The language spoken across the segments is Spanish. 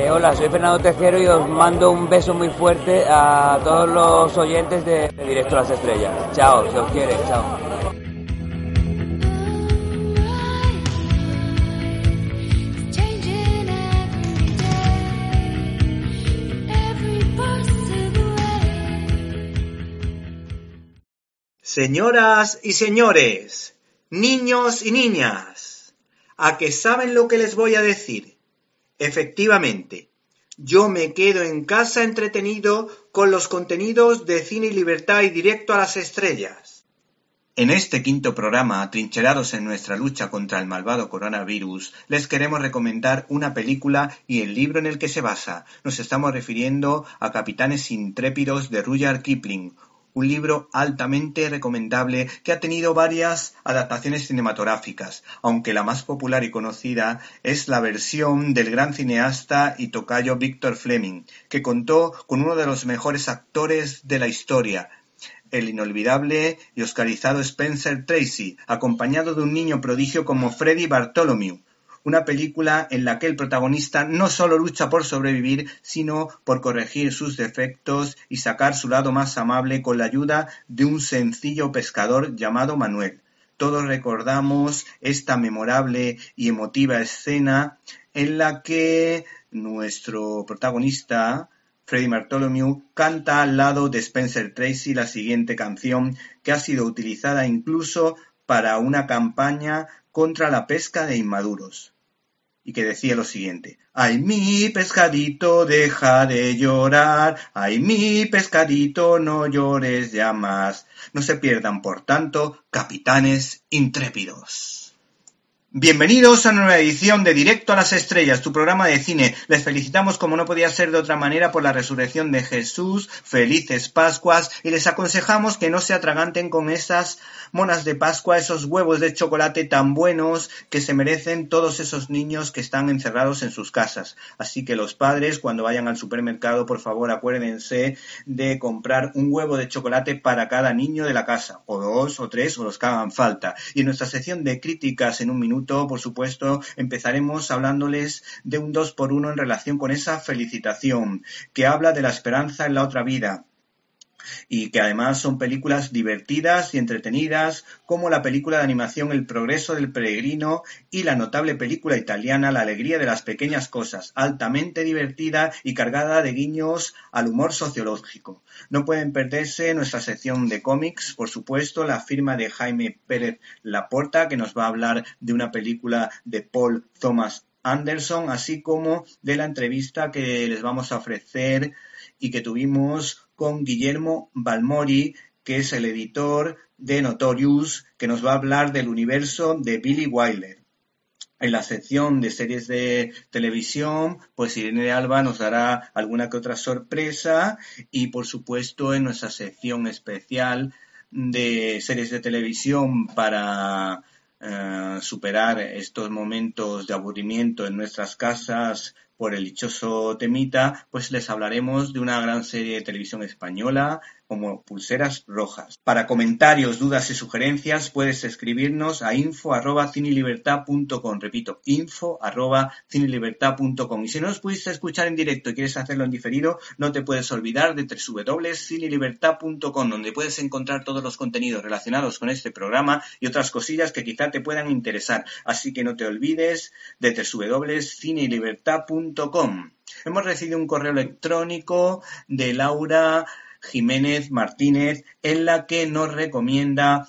Eh, hola, soy Fernando Tejero y os mando un beso muy fuerte a todos los oyentes de, Directo a las Estrellas. Chao, si os quiere, chao. Señoras y señores, niños y niñas, ¿a que saben lo que les voy a decir? Efectivamente, yo me quedo en casa entretenido con los contenidos de Cine y Libertad y Directo a las Estrellas. En este quinto programa, atrincherados en nuestra lucha contra el malvado coronavirus, les queremos recomendar una película y el libro en el que se basa. Nos estamos refiriendo a Capitanes Intrépidos de Rudyard Kipling, un libro altamente recomendable que ha tenido varias adaptaciones cinematográficas, aunque la más popular y conocida es la versión del gran cineasta y tocayo Victor Fleming, que contó con uno de los mejores actores de la historia, el inolvidable y oscarizado Spencer Tracy, acompañado de un niño prodigio como Freddie Bartholomew, una película en la que el protagonista no solo lucha por sobrevivir, sino por corregir sus defectos y sacar su lado más amable con la ayuda de un sencillo pescador llamado Manuel. Todos recordamos esta memorable y emotiva escena en la que nuestro protagonista, Freddie Bartholomew, canta al lado de Spencer Tracy la siguiente canción que ha sido utilizada incluso para una campaña contra la pesca de inmaduros y que decía lo siguiente Ay mi pescadito deja de llorar, ay mi pescadito no llores ya más. No se pierdan, por tanto, capitanes intrépidos. Bienvenidos a una nueva edición de Directo a las Estrellas, tu programa de cine. Les felicitamos como no podía ser de otra manera por la resurrección de Jesús, felices Pascuas, y les aconsejamos que no se atraganten con esas monas de Pascua, esos huevos de chocolate tan buenos que se merecen todos esos niños que están encerrados en sus casas. Así que los padres, cuando vayan al supermercado, por favor acuérdense de comprar un huevo de chocolate para cada niño de la casa, o dos, o tres, o los que hagan falta. Y en nuestra sección de críticas en un minuto, por supuesto, empezaremos hablándoles de un dos por uno en relación con esa felicitación, que habla de la esperanza en la otra vida, y que además son películas divertidas y entretenidas, como la película de animación El progreso del peregrino y la notable película italiana La alegría de las pequeñas cosas, altamente divertida y cargada de guiños al humor sociológico. No pueden perderse nuestra sección de cómics, por supuesto, la firma de Jaime Pérez Laporta, que nos va a hablar de una película de Paul Thomas Anderson, así como de la entrevista que les vamos a ofrecer y que tuvimos con Guillermo Balmori, que es el editor de Notorious, que nos va a hablar del universo de Billy Wilder. En la sección de series de televisión, pues Irene Alba nos dará alguna que otra sorpresa y por supuesto en nuestra sección especial de series de televisión para eh, superar estos momentos de aburrimiento en nuestras casas por el dichoso temita, pues les hablaremos de una gran serie de televisión española como Pulseras Rojas. Para comentarios, dudas y sugerencias puedes escribirnos a info arroba cinelibertad.com. Repito, info arroba cinelibertad.com. Y si no nos pudiste escuchar en directo y quieres hacerlo en diferido, no te puedes olvidar de www.cinelibertad.com, donde puedes encontrar todos los contenidos relacionados con este programa y otras cosillas que quizá te puedan interesar. Así que no te olvides de Hemos recibido un correo electrónico de Laura Jiménez Martínez en la que nos recomienda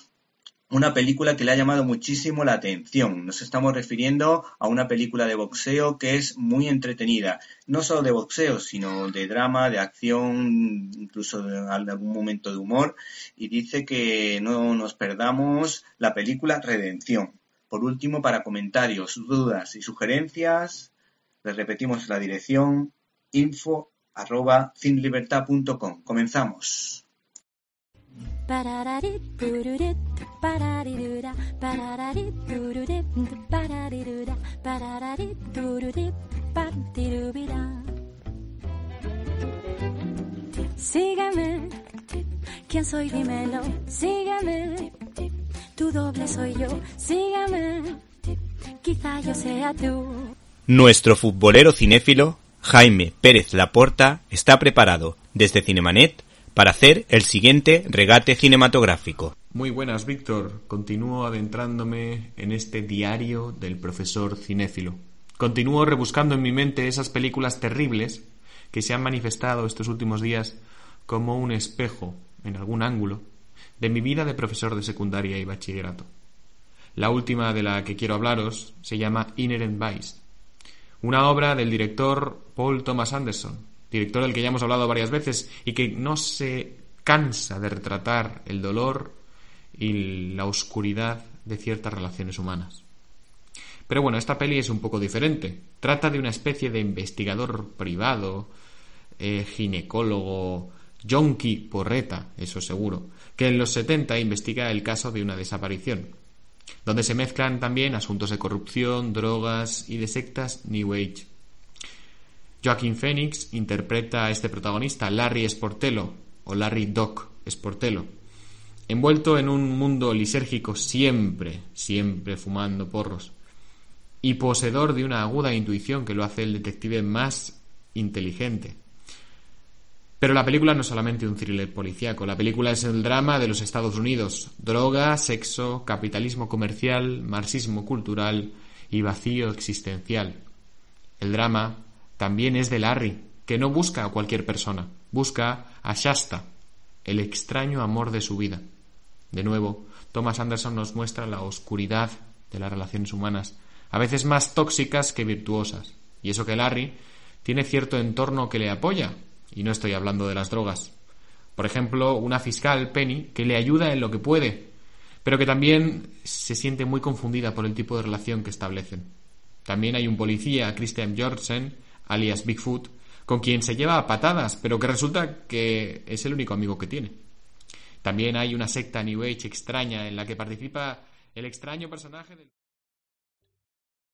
una película que le ha llamado muchísimo la atención. Nos estamos refiriendo a una película de boxeo que es muy entretenida. No solo de boxeo, sino de drama, de acción, incluso de algún momento de humor. Y dice que no nos perdamos la película Redención. Por último, para comentarios, dudas y sugerencias, les repetimos la dirección info arroba cinlibertad.com. Comenzamos. Sígueme, ¿quién soy? Dímelo, sígueme, tu doble soy yo, sígueme, quizá yo sea tú. Nuestro futbolero cinéfilo, Jaime Pérez Laporta, está preparado desde Cinemanet para hacer el siguiente regate cinematográfico. Muy buenas, Víctor. Continúo adentrándome en este diario del profesor cinéfilo. Continúo rebuscando en mi mente esas películas terribles que se han manifestado estos últimos días como un espejo, en algún ángulo, de mi vida de profesor de secundaria y bachillerato. La última de la que quiero hablaros se llama Inherent Vice, una obra del director Paul Thomas Anderson, director del que ya hemos hablado varias veces y que no se cansa de retratar el dolor y la oscuridad de ciertas relaciones humanas. Pero bueno, esta peli es un poco diferente. Trata de una especie de investigador privado, eh, ginecólogo, yonki porreta, eso seguro, que en los 70 investiga el caso de una desaparición, donde se mezclan también asuntos de corrupción, drogas y de sectas New Age. Joaquin Phoenix interpreta a este protagonista, Larry Sportello, o Larry Doc Sportello, envuelto en un mundo lisérgico siempre, siempre fumando porros, y poseedor de una aguda intuición que lo hace el detective más inteligente. Pero la película no es solamente un thriller policíaco, la película es el drama de los Estados Unidos. Droga, sexo, capitalismo comercial, marxismo cultural y vacío existencial. El drama también es de Larry, que no busca a cualquier persona, busca a Shasta, el extraño amor de su vida. De nuevo, Thomas Anderson nos muestra la oscuridad de las relaciones humanas, a veces más tóxicas que virtuosas. Y eso que Larry tiene cierto entorno que le apoya, y no estoy hablando de las drogas. Por ejemplo, una fiscal, Penny, que le ayuda en lo que puede, pero que también se siente muy confundida por el tipo de relación que establecen. También hay un policía, Christian Jorgensen, alias Bigfoot, con quien se lleva a patadas, pero que resulta que es el único amigo que tiene. También hay una secta New Age extraña en la que participa el extraño personaje del...